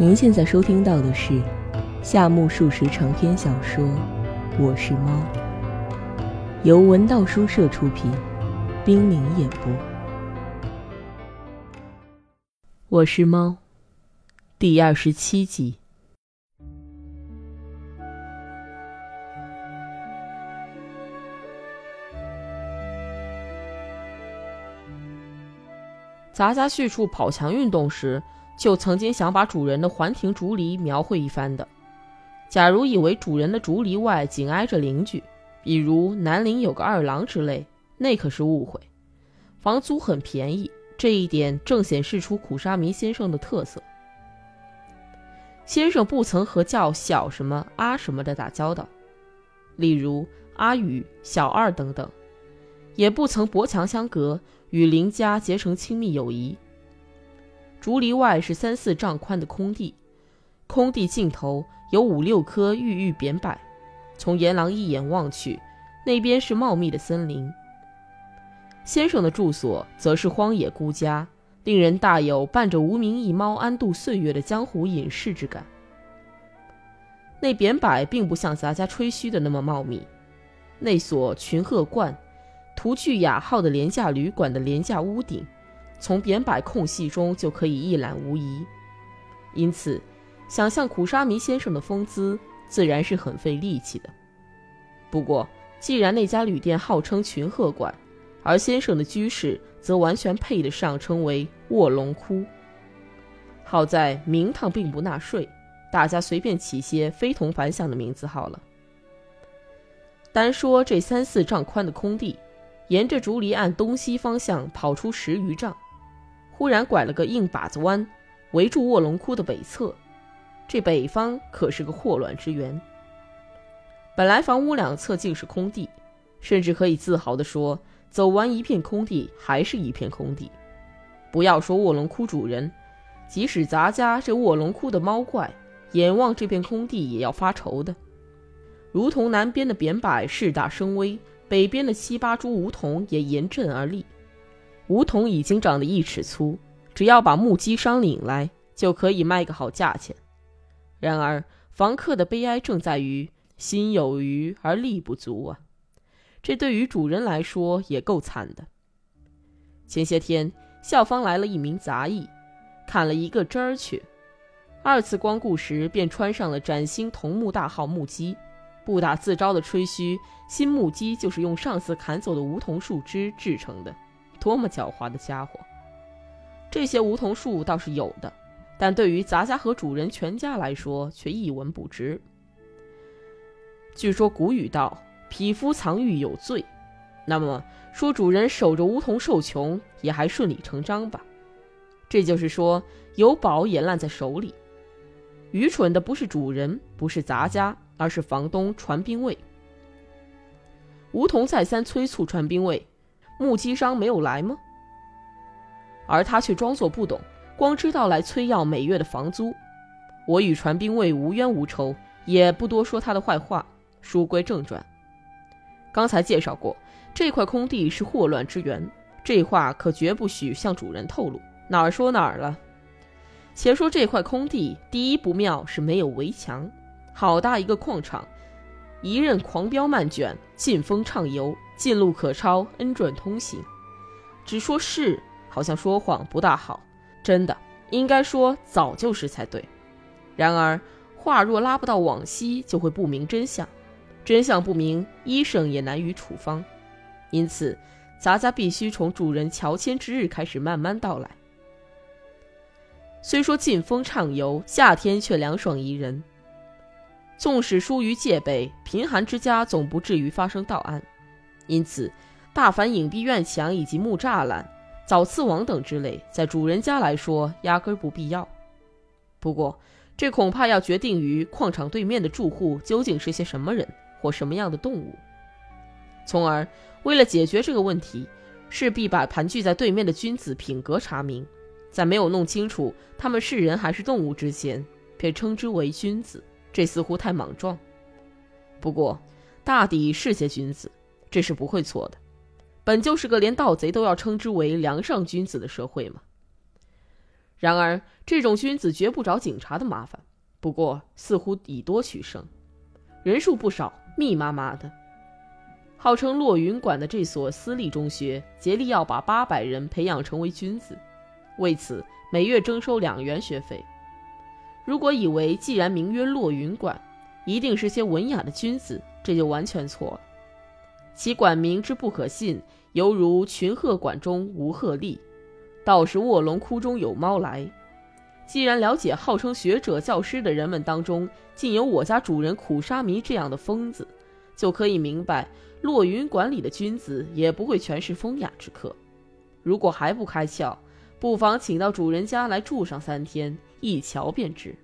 您现在收听到的是夏目漱石长篇小说《我是猫》，由文道书社出品，冰凌演播。我是猫，第二十七集。杂家叙述跑墙运动时，就曾经想把主人的环庭竹篱描绘一番的。假如以为主人的竹篱外紧挨着邻居，比如南邻有个二郎之类，那可是误会。房租很便宜，这一点正显示出苦沙弥先生的特色。先生不曾和叫小什么阿什么的打交道，例如阿宇、小二等等，也不曾薄墙相隔。与邻家结成亲密友谊。竹篱外是三四丈宽的空地，空地尽头有五六棵郁郁扁柏，从岩廊一眼望去，那边是茂密的森林。先生的住所则是荒野孤家，令人大有伴着无名一猫安度岁月的江湖隐士之感。那扁柏并不像咱家吹嘘的那么茂密，那所群鹤观。图具雅号的廉价旅馆的廉价屋顶，从扁柏空隙中就可以一览无遗。因此，想象苦沙弥先生的风姿，自然是很费力气的。不过，既然那家旅店号称群鹤馆，而先生的居室则完全配得上称为卧龙窟。好在名堂并不纳税，大家随便起些非同凡响的名字好了。单说这三四丈宽的空地。沿着竹篱岸东西方向跑出十余丈，忽然拐了个硬把子弯，围住卧龙窟的北侧。这北方可是个祸乱之源。本来房屋两侧竟是空地，甚至可以自豪地说，走完一片空地还是一片空地。不要说卧龙窟主人，即使咱家这卧龙窟的猫怪，眼望这片空地也要发愁的。如同南边的扁柏势大声威。北边的七八株梧桐也严阵而立，梧桐已经长得一尺粗，只要把木屐商领来，就可以卖个好价钱。然而，房客的悲哀正在于心有余而力不足啊！这对于主人来说也够惨的。前些天，校方来了一名杂役，砍了一个枝儿去，二次光顾时便穿上了崭新桐木大号木屐。不打自招的吹嘘，新木屐就是用上次砍走的梧桐树枝制成的，多么狡猾的家伙！这些梧桐树倒是有的，但对于杂家和主人全家来说却一文不值。据说古语道：“匹夫藏玉有罪”，那么说主人守着梧桐受穷也还顺理成章吧？这就是说有宝也烂在手里。愚蠢的不是主人，不是杂家。而是房东传兵卫，梧桐再三催促传兵卫，木屐商没有来吗？而他却装作不懂，光知道来催要每月的房租。我与传兵卫无冤无仇，也不多说他的坏话。书归正传，刚才介绍过，这块空地是祸乱之源，这话可绝不许向主人透露。哪儿说哪儿了？且说这块空地，第一不妙是没有围墙。好大一个矿场，一任狂飙漫卷，劲风畅游，近路可超，恩准通行。只说是，好像说谎不大好。真的，应该说早就是才对。然而话若拉不到往昔，就会不明真相。真相不明，医生也难于处方。因此，咱家必须从主人乔迁之日开始慢慢道来。虽说劲风畅游，夏天却凉爽宜人。纵使疏于戒备，贫寒之家总不至于发生盗案，因此，大凡隐蔽院墙以及木栅栏、早刺网等之类，在主人家来说压根不必要。不过，这恐怕要决定于矿场对面的住户究竟是些什么人或什么样的动物，从而为了解决这个问题，势必把盘踞在对面的君子品格查明，在没有弄清楚他们是人还是动物之前，便称之为君子。这似乎太莽撞，不过大抵是些君子，这是不会错的。本就是个连盗贼都要称之为梁上君子的社会嘛。然而，这种君子绝不找警察的麻烦，不过似乎以多取胜，人数不少，密麻麻的。号称落云馆的这所私立中学，竭力要把八百人培养成为君子，为此每月征收两元学费。如果以为既然名曰落云馆，一定是些文雅的君子，这就完全错了。其馆名之不可信，犹如群鹤馆中无鹤立，倒是卧龙窟中有猫来。既然了解号称学者教师的人们当中，竟有我家主人苦沙弥这样的疯子，就可以明白。落云馆里的君子也不会全是风雅之客，如果还不开窍，不妨请到主人家来住上三天，一瞧便知。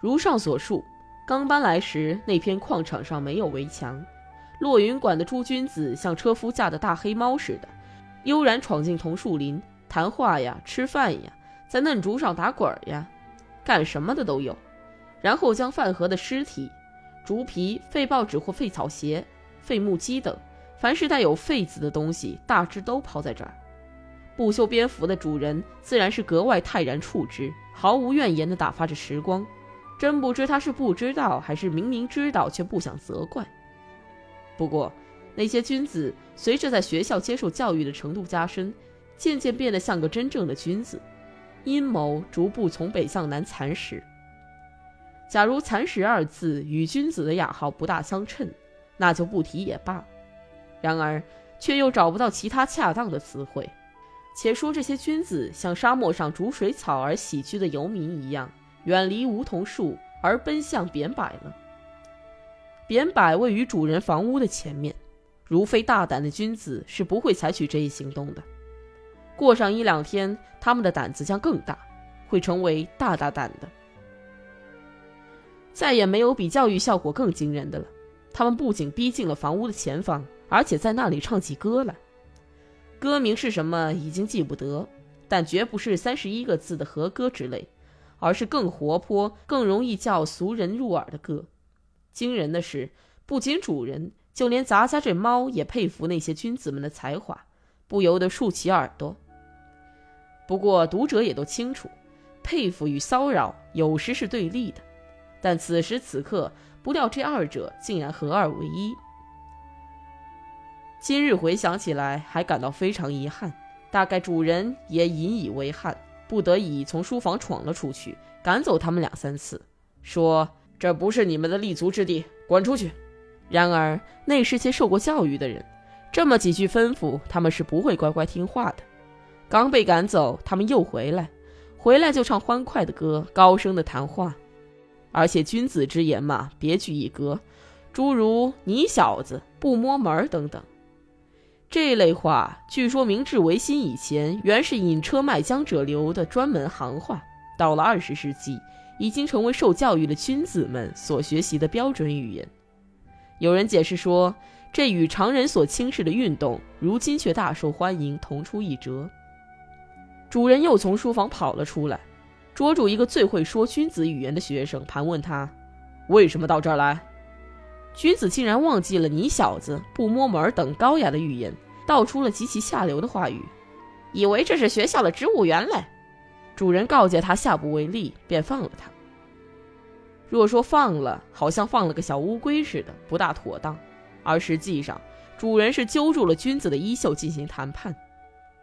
如上所述，刚搬来时那片矿场上没有围墙，落云馆的诸君子像车夫驾的大黑猫似的，悠然闯进桐树林，谈话呀，吃饭呀，在嫩竹上打滚呀，干什么的都有，然后将饭盒的尸体。竹皮、废报纸或废草鞋、废木屐等，凡是带有“废”字的东西，大致都抛在这儿。不修边幅的主人自然是格外泰然处之，毫无怨言地打发着时光。真不知他是不知道，还是明明知道却不想责怪。不过，那些君子随着在学校接受教育的程度加深，渐渐变得像个真正的君子，阴谋逐步从北向南蚕食。假如“蚕食”二字与君子的雅号不大相称，那就不提也罢。然而，却又找不到其他恰当的词汇。且说这些君子像沙漠上逐水草而喜居的游民一样，远离梧桐树而奔向扁柏了。扁柏位于主人房屋的前面，如非大胆的君子是不会采取这一行动的。过上一两天，他们的胆子将更大，会成为大大胆的。再也没有比教育效果更惊人的了。他们不仅逼近了房屋的前方，而且在那里唱起歌来。歌名是什么已经记不得，但绝不是三十一个字的和歌之类，而是更活泼、更容易叫俗人入耳的歌。惊人的是，不仅主人，就连咱家这猫也佩服那些君子们的才华，不由得竖起耳朵。不过读者也都清楚，佩服与骚扰有时是对立的。但此时此刻，不料这二者竟然合二为一。今日回想起来，还感到非常遗憾。大概主人也引以为憾，不得已从书房闯了出去，赶走他们两三次，说：“这不是你们的立足之地，滚出去。”然而那是些受过教育的人，这么几句吩咐，他们是不会乖乖听话的。刚被赶走，他们又回来，回来就唱欢快的歌，高声的谈话。而且君子之言嘛，别具一格，诸如“你小子不摸门”等等，这类话，据说明治维新以前原是引车卖浆者流的专门行话，到了二十世纪，已经成为受教育的君子们所学习的标准语言。有人解释说，这与常人所轻视的运动，如今却大受欢迎，同出一辙。主人又从书房跑了出来。捉住一个最会说君子语言的学生，盘问他：“为什么到这儿来？”君子竟然忘记了“你小子不摸门”等高雅的语言，道出了极其下流的话语，以为这是学校的植物园嘞。主人告诫他下不为例，便放了他。若说放了，好像放了个小乌龟似的，不大妥当；而实际上，主人是揪住了君子的衣袖进行谈判。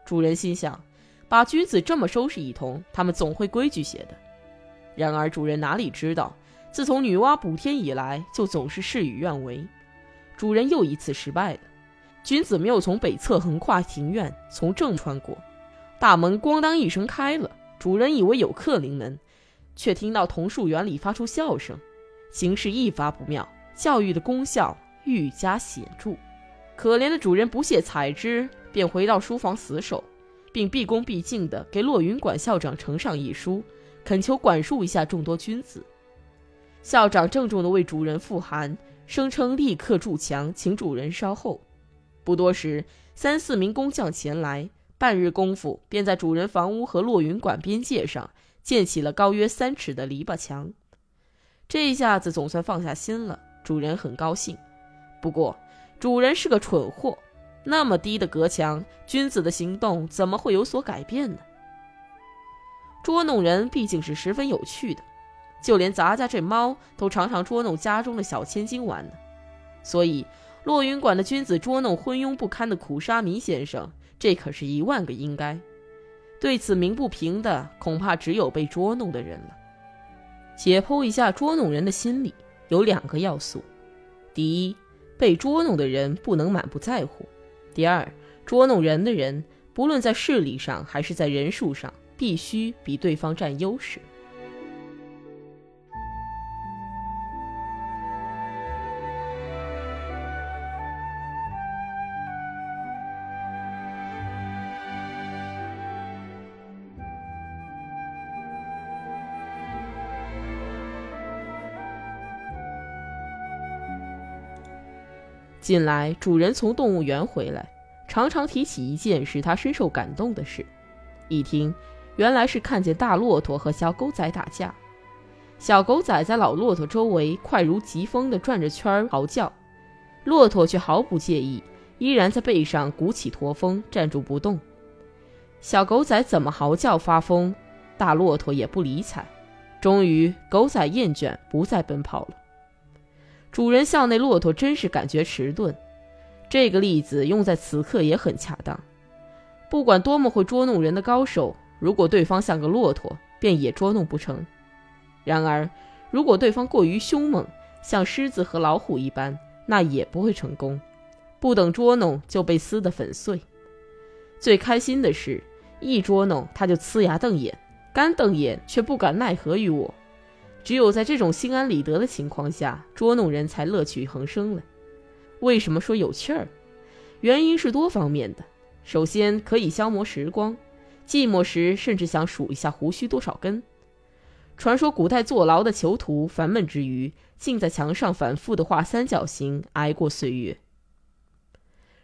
主人心想。把君子这么收拾一通，他们总会规矩些的。然而主人哪里知道，自从女娲补天以来，就总是事与愿违。主人又一次失败了。君子没有从北侧横跨庭院，从正穿过，大门咣当一声开了。主人以为有客临门，却听到桐树园里发出笑声，形势一发不妙，教育的功效愈加显著。可怜的主人不屑采之，便回到书房死守。并毕恭毕敬地给落云馆校长呈上一书，恳求管束一下众多君子。校长郑重地为主人复函，声称立刻筑墙，请主人稍后。不多时，三四名工匠前来，半日功夫便在主人房屋和落云馆边界上建起了高约三尺的篱笆墙。这一下子总算放下心了，主人很高兴。不过，主人是个蠢货。那么低的隔墙，君子的行动怎么会有所改变呢？捉弄人毕竟是十分有趣的，就连咱家这猫都常常捉弄家中的小千金玩呢。所以，落云馆的君子捉弄昏庸不堪的苦沙弥先生，这可是一万个应该。对此鸣不平的，恐怕只有被捉弄的人了。解剖一下捉弄人的心理，有两个要素：第一，被捉弄的人不能满不在乎；第二，捉弄人的人，不论在势力上还是在人数上。必须比对方占优势。近来，主人从动物园回来，常常提起一件使他深受感动的事。一听。原来是看见大骆驼和小狗仔打架，小狗仔在老骆驼周围快如疾风地转着圈儿嚎叫，骆驼却毫不介意，依然在背上鼓起驼峰站住不动。小狗仔怎么嚎叫发疯，大骆驼也不理睬。终于，狗仔厌倦，不再奔跑了。主人笑那骆驼真是感觉迟钝，这个例子用在此刻也很恰当。不管多么会捉弄人的高手。如果对方像个骆驼，便也捉弄不成。然而，如果对方过于凶猛，像狮子和老虎一般，那也不会成功。不等捉弄，就被撕得粉碎。最开心的是，一捉弄他就呲牙瞪眼，干瞪眼却不敢奈何于我。只有在这种心安理得的情况下，捉弄人才乐趣横生了。为什么说有趣儿？原因是多方面的。首先，可以消磨时光。寂寞时，甚至想数一下胡须多少根。传说古代坐牢的囚徒烦闷之余，竟在墙上反复的画三角形，挨过岁月。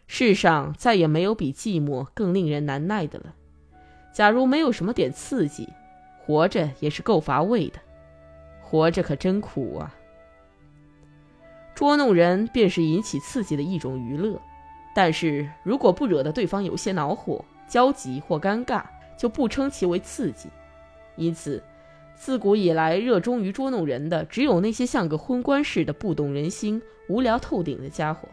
世上再也没有比寂寞更令人难耐的了。假如没有什么点刺激，活着也是够乏味的。活着可真苦啊！捉弄人便是引起刺激的一种娱乐，但是如果不惹得对方有些恼火、焦急或尴尬，就不称其为刺激，因此，自古以来热衷于捉弄人的，只有那些像个昏官似的不懂人心、无聊透顶的家伙，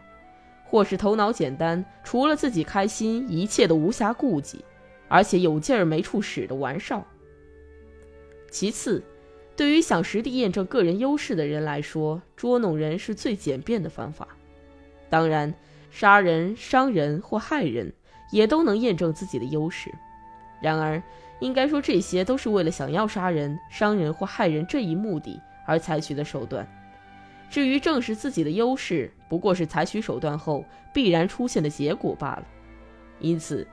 或是头脑简单，除了自己开心，一切都无暇顾及，而且有劲儿没处使的玩少。其次，对于想实地验证个人优势的人来说，捉弄人是最简便的方法。当然，杀人、伤人或害人，也都能验证自己的优势。然而，应该说这些都是为了想要杀人、伤人或害人这一目的而采取的手段。至于证实自己的优势，不过是采取手段后必然出现的结果罢了。因此，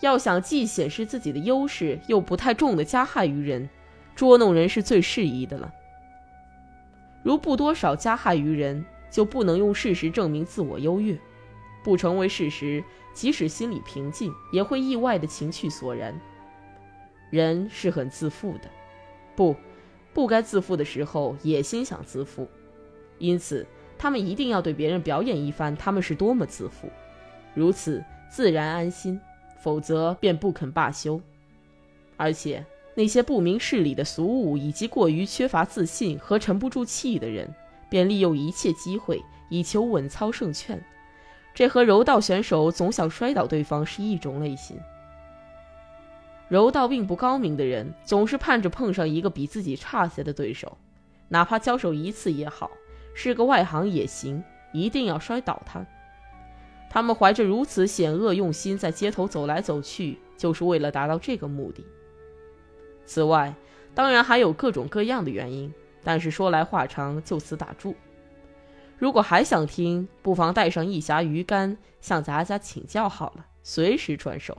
要想既显示自己的优势，又不太重的加害于人，捉弄人是最适宜的了。如不多少加害于人，就不能用事实证明自我优越，不成为事实，即使心里平静，也会意外的情绪索然。人是很自负的，不，不该自负的时候也心想自负，因此他们一定要对别人表演一番他们是多么自负，如此自然安心，否则便不肯罢休。而且那些不明事理的俗物以及过于缺乏自信和沉不住气的人，便利用一切机会以求稳操胜券，这和柔道选手总想摔倒对方是一种类型。柔道并不高明的人，总是盼着碰上一个比自己差些的对手，哪怕交手一次也好，是个外行也行，一定要摔倒他。他们怀着如此险恶用心，在街头走来走去，就是为了达到这个目的。此外，当然还有各种各样的原因，但是说来话长，就此打住。如果还想听，不妨带上一匣鱼竿，向咱家请教好了，随时传授。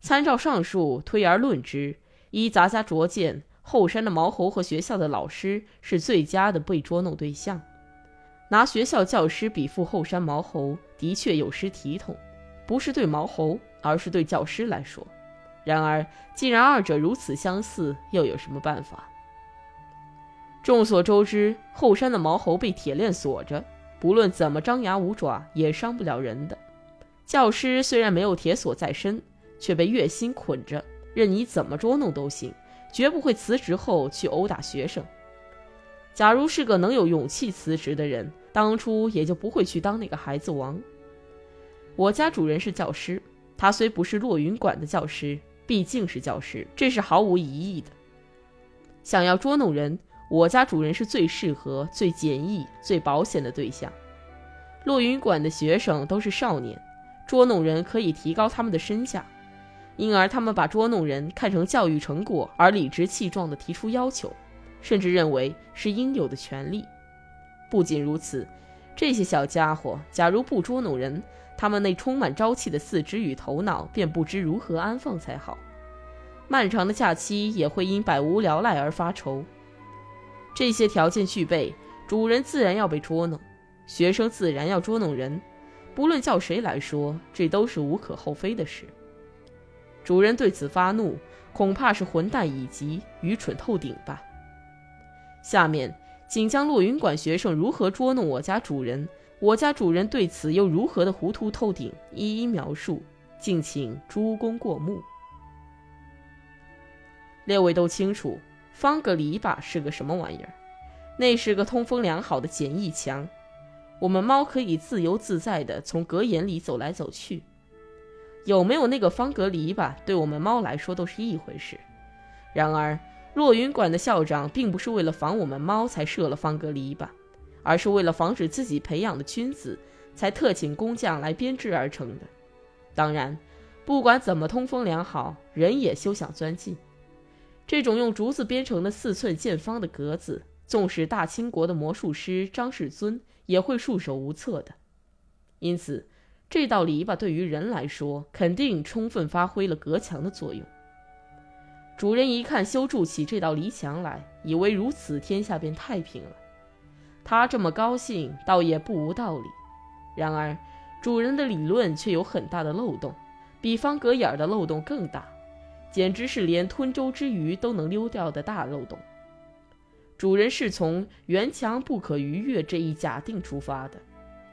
参照上述推而论之，依咱家拙见，后山的毛猴和学校的老师是最佳的被捉弄对象。拿学校教师比附后山毛猴，的确有失体统，不是对毛猴，而是对教师来说。然而，既然二者如此相似，又有什么办法？众所周知，后山的毛猴被铁链锁着，不论怎么张牙舞爪，也伤不了人的。教师虽然没有铁锁在身。却被月薪捆着，任你怎么捉弄都行，绝不会辞职后去殴打学生。假如是个能有勇气辞职的人，当初也就不会去当那个孩子王。我家主人是教师，他虽不是落云馆的教师，毕竟是教师，这是毫无疑义的。想要捉弄人，我家主人是最适合、最简易、最保险的对象。落云馆的学生都是少年，捉弄人可以提高他们的身价，因而他们把捉弄人看成教育成果，而理直气壮地提出要求，甚至认为是应有的权利。不仅如此，这些小家伙假如不捉弄人，他们那充满朝气的四肢与头脑便不知如何安放才好。漫长的假期也会因百无聊赖而发愁。这些条件具备，主人自然要被捉弄。学生自然要捉弄人，不论叫谁来说，这都是无可厚非的事。主人对此发怒，恐怕是混蛋以及愚蠢透顶吧。下面，请将落云馆学生如何捉弄我家主人，我家主人对此又如何的糊涂透顶，一一描述，敬请诸公过目。列位都清楚，方格篱笆是个什么玩意儿？那是个通风良好的简易墙。我们猫可以自由自在的从格眼里走来走去，有没有那个方格篱笆，对我们猫来说都是一回事。然而，落云馆的校长并不是为了防我们猫才设了方格篱笆，而是为了防止自己培养的君子，才特请工匠来编织而成的。当然，不管怎么通风良好，人也休想钻进。这种用竹子编成的四寸见方的格子，纵使大清国的魔术师张世尊。也会束手无策的，因此，这道篱笆对于人来说，肯定充分发挥了隔墙的作用。主人一看修筑起这道篱墙来，以为如此天下便太平了。他这么高兴，倒也不无道理。然而，主人的理论却有很大的漏洞，比方格眼儿的漏洞更大，简直是连吞舟之鱼都能溜掉的大漏洞。主人是从圆墙不可逾越这一假定出发的，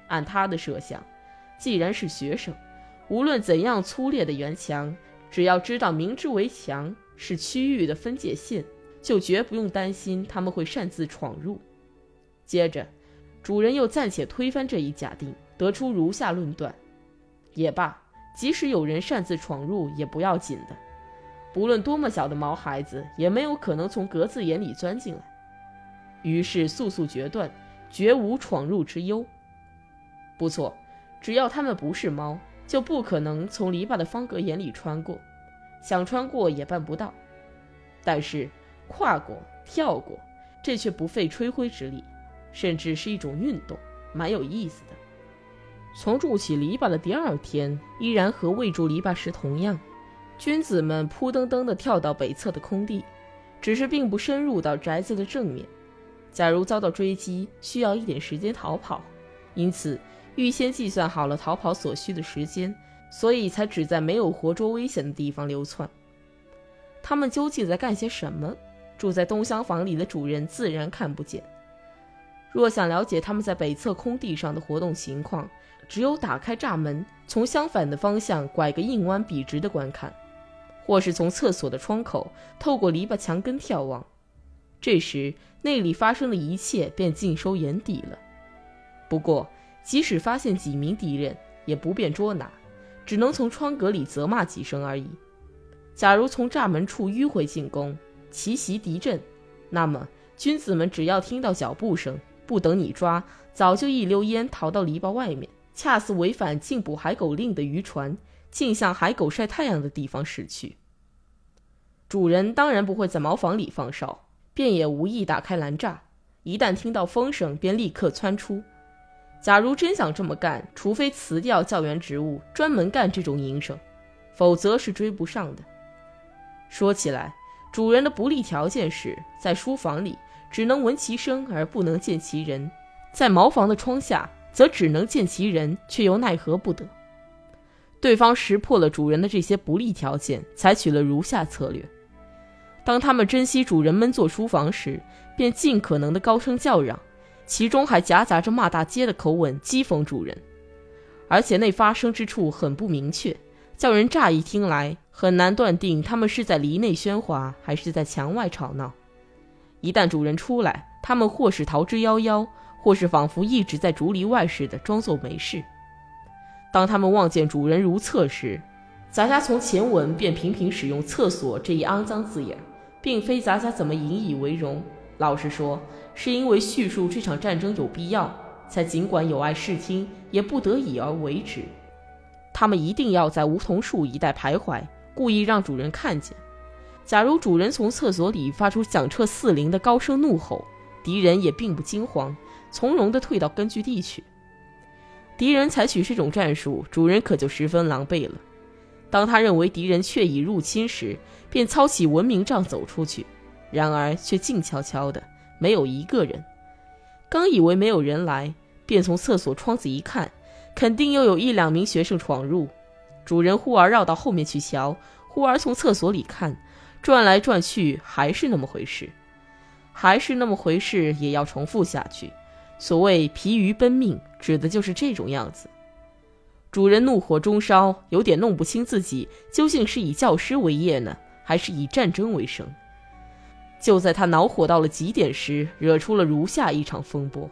按他的设想，既然是学生，无论怎样粗劣的圆墙，只要知道明知围墙是区域的分界线，就绝不用担心他们会擅自闯入。接着，主人又暂且推翻这一假定，得出如下论断：也罢，即使有人擅自闯入，也不要紧的，不论多么小的毛孩子，也没有可能从格子眼里钻进来。于是速速决断，绝无闯入之忧。不错，只要他们不是猫，就不可能从篱笆的方格眼里穿过，想穿过也办不到。但是跨过、跳过，这却不费吹灰之力，甚至是一种运动，蛮有意思的。从筑起篱笆的第二天，依然和未筑篱笆时同样，君子们扑噔噔地跳到北侧的空地，只是并不深入到宅子的正面。假如遭到追击，需要一点时间逃跑，因此预先计算好了逃跑所需的时间，所以才只在没有活捉危险的地方流窜。他们究竟在干些什么？住在东厢房里的主人自然看不见。若想了解他们在北侧空地上的活动情况，只有打开栅门，从相反的方向拐个硬弯笔直的观看，或是从厕所的窗口透过篱笆墙根眺望。这时，那里发生的一切便尽收眼底了。不过，即使发现几名敌人，也不便捉拿，只能从窗格里责骂几声而已。假如从栅门处迂回进攻，奇袭敌阵，那么君子们只要听到脚步声，不等你抓，早就一溜烟逃到篱笆外面，恰似违反禁捕海狗令的渔船，径向海狗晒太阳的地方驶去。主人当然不会在茅房里放哨。便也无意打开栏栅，一旦听到风声，便立刻窜出。假如真想这么干，除非辞掉教员职务，专门干这种营生，否则是追不上的。说起来，主人的不利条件是在书房里只能闻其声而不能见其人，在茅房的窗下则只能见其人，却又奈何不得。对方识破了主人的这些不利条件，采取了如下策略。当他们珍惜主人们做书房时，便尽可能的高声叫嚷，其中还夹杂着骂大街的口吻讥讽主人，而且那发声之处很不明确，叫人乍一听来很难断定他们是在篱内喧哗，还是在墙外吵闹。一旦主人出来，他们或是逃之夭夭，或是仿佛一直在竹篱外似的装作没事。当他们望见主人如厕时，杂家从前文便频频使用“厕所”这一肮脏字眼，并非杂家怎么引以为荣。老实说，是因为叙述这场战争有必要，才尽管有碍视听，也不得已而为之。他们一定要在梧桐树一带徘徊，故意让主人看见。假如主人从厕所里发出响彻四邻的高声怒吼，敌人也并不惊慌，从容地退到根据地去。敌人采取这种战术，主人可就十分狼狈了。当他认为敌人确已入侵时，便操起文明杖走出去，然而却静悄悄的，没有一个人。刚以为没有人来，便从厕所窗子一看，肯定又有一两名学生闯入。主人忽而绕到后面去瞧，忽而从厕所里看。转来转去还是那么回事，还是那么回事，也要重复下去。所谓疲于奔命，指的就是这种样子。主人怒火中烧，有点弄不清自己究竟是以教师为业呢，还是以战争为生。就在他恼火到了极点时，惹出了如下一场风波。